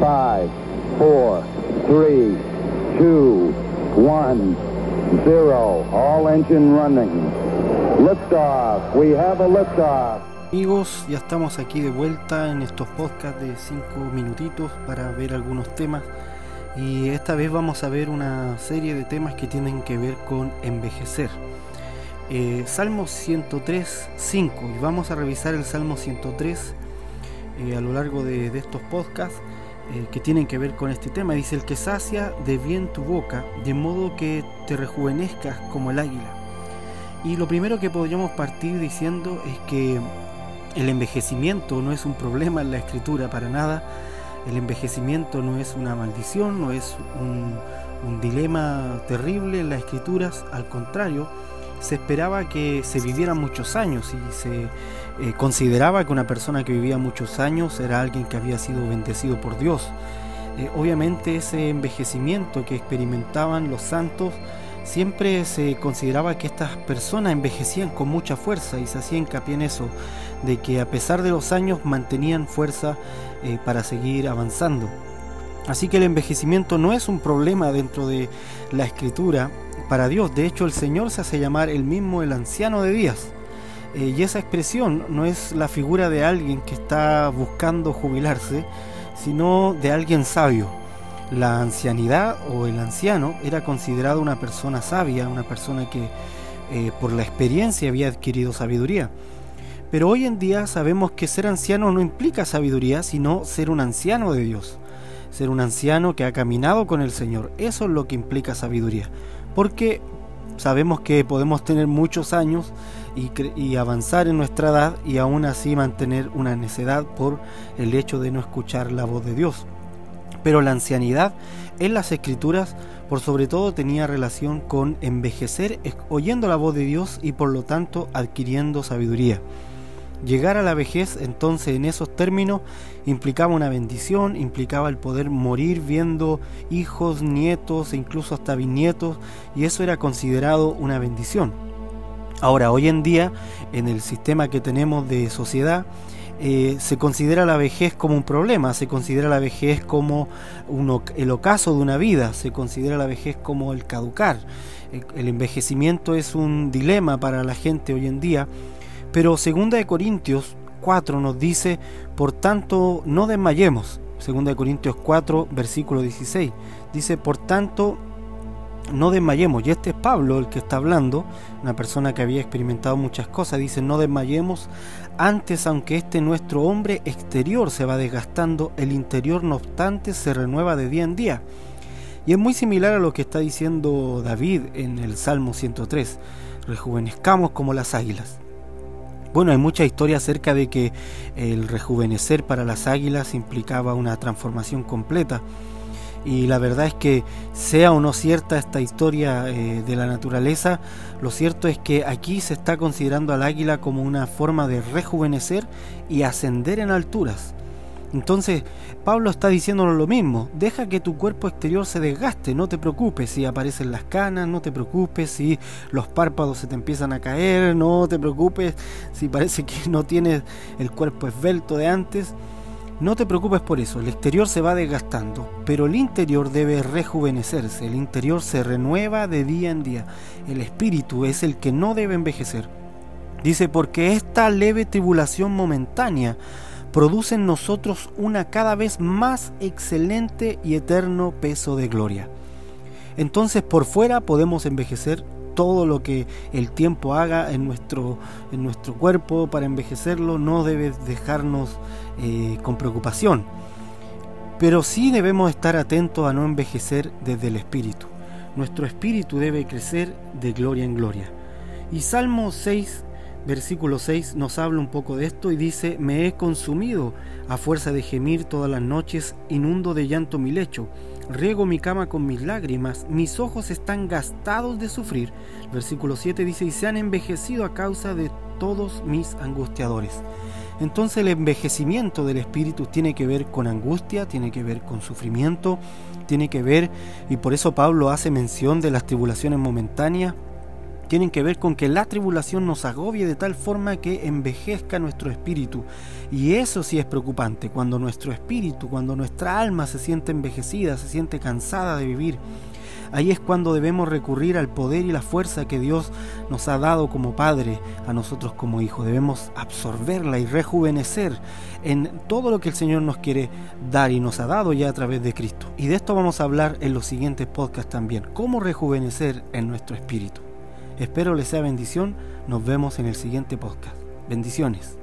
Five, four, three, two, one, zero. All engine running. Liftoff. We have a liftoff. Amigos, ya estamos aquí de vuelta en estos podcasts de 5 minutitos para ver algunos temas y esta vez vamos a ver una serie de temas que tienen que ver con envejecer. Eh, Salmo 103, 5 y vamos a revisar el Salmo 103 eh, a lo largo de, estos podcasts eh, que tienen que ver con este tema. Dice, el que sacia de bien tu boca, de modo que te rejuvenezcas como el águila. Y lo primero que podríamos partir diciendo es que el envejecimiento no es un problema en la escritura para nada. El envejecimiento no es una maldición, no es un, dilema terrible en las escrituras. Al contrario, se esperaba que se vivieran muchos años y se eh, consideraba que una persona que vivía muchos años era alguien que había sido bendecido por Dios. Eh, obviamente ese envejecimiento que experimentaban los santos siempre se consideraba que estas personas envejecían con mucha fuerza y se hacía hincapié en eso, de que a pesar de los años mantenían fuerza eh, para seguir avanzando. Así que el envejecimiento no es un problema dentro de la escritura para Dios, de hecho el Señor se hace llamar el mismo el anciano de días. Eh, y esa expresión no es la figura de alguien que está buscando jubilarse, sino de alguien sabio la ancianidad o el anciano era considerado una persona sabia, una persona que eh, por la experiencia había adquirido sabiduría. Pero hoy en día sabemos que ser anciano no implica sabiduría, sino ser un anciano de Dios. Ser un anciano que ha caminado con el Señor. Eso es lo que implica sabiduría. Porque sabemos que podemos tener muchos años y, avanzar en nuestra edad y aún así mantener una necedad por el hecho de no escuchar la voz de Dios. Pero la ancianidad en las escrituras por sobre todo tenía relación con envejecer oyendo la voz de Dios y por lo tanto adquiriendo sabiduría. Llegar a la vejez entonces en esos términos implicaba una bendición, implicaba el poder morir viendo hijos, nietos e incluso hasta bisnietos y eso era considerado una bendición. Ahora, hoy en día, en el sistema que tenemos de sociedad, eh, se considera la vejez como un problema, se considera la vejez como el ocaso de una vida, se considera la vejez como el caducar. El, envejecimiento es un dilema para la gente hoy en día, pero segunda de Corintios 4 nos dice, por tanto, no desmayemos. Segunda de Corintios 4, versículo 16. Dice, por tanto, no desmayemos. Y este es Pablo el que está hablando, una persona que había experimentado muchas cosas. Dice, no desmayemos. Antes, aunque este nuestro hombre exterior se va desgastando, el interior no obstante se renueva de día en día. Y es muy similar a lo que está diciendo David en el Salmo 103. Rejuvenezcamos como las águilas. Bueno, hay mucha historia acerca de que el rejuvenecer para las águilas implicaba una transformación completa y la verdad es que sea o no cierta esta historia eh, de la naturaleza, lo cierto es que aquí se está considerando al águila como una forma de rejuvenecer y ascender en alturas. Entonces, Pablo está diciéndonos lo mismo, deja que tu cuerpo exterior se desgaste, no te preocupes si aparecen las canas, no te preocupes si los párpados se te empiezan a caer, no te preocupes si parece que no tienes el cuerpo esbelto de antes, no te preocupes por eso, el exterior se va desgastando, pero el interior debe rejuvenecerse, el interior se renueva de día en día, el espíritu es el que no debe envejecer. Dice, porque esta leve tribulación momentánea produce en nosotros una cada vez más excelente y eterno peso de gloria. Entonces por fuera podemos envejecer todo lo que el tiempo haga en nuestro, en nuestro cuerpo para envejecerlo no debe dejarnos eh, con preocupación. Pero sí debemos estar atentos a no envejecer desde el espíritu. Nuestro espíritu debe crecer de gloria en gloria. Y Salmo 6, versículo 6 nos habla un poco de esto y dice, me he consumido a fuerza de gemir todas las noches, inundo de llanto mi lecho riego mi cama con mis lágrimas, mis ojos están gastados de sufrir. Versículo 7 dice, y se han envejecido a causa de todos mis angustiadores. Entonces el envejecimiento del espíritu tiene que ver con angustia, tiene que ver con sufrimiento, tiene que ver, y por eso Pablo hace mención de las tribulaciones momentáneas, tienen que ver con que la tribulación nos agobie de tal forma que envejezca nuestro espíritu. Y eso sí es preocupante, cuando nuestro espíritu, cuando nuestra alma se siente envejecida, se siente cansada de vivir. Ahí es cuando debemos recurrir al poder y la fuerza que Dios nos ha dado como Padre, a nosotros como hijos. Debemos absorberla y rejuvenecer en todo lo que el Señor nos quiere dar y nos ha dado ya a través de Cristo. Y de esto vamos a hablar en los siguientes podcasts también. Cómo rejuvenecer en nuestro espíritu. Espero les sea bendición. Nos vemos en el siguiente podcast. Bendiciones.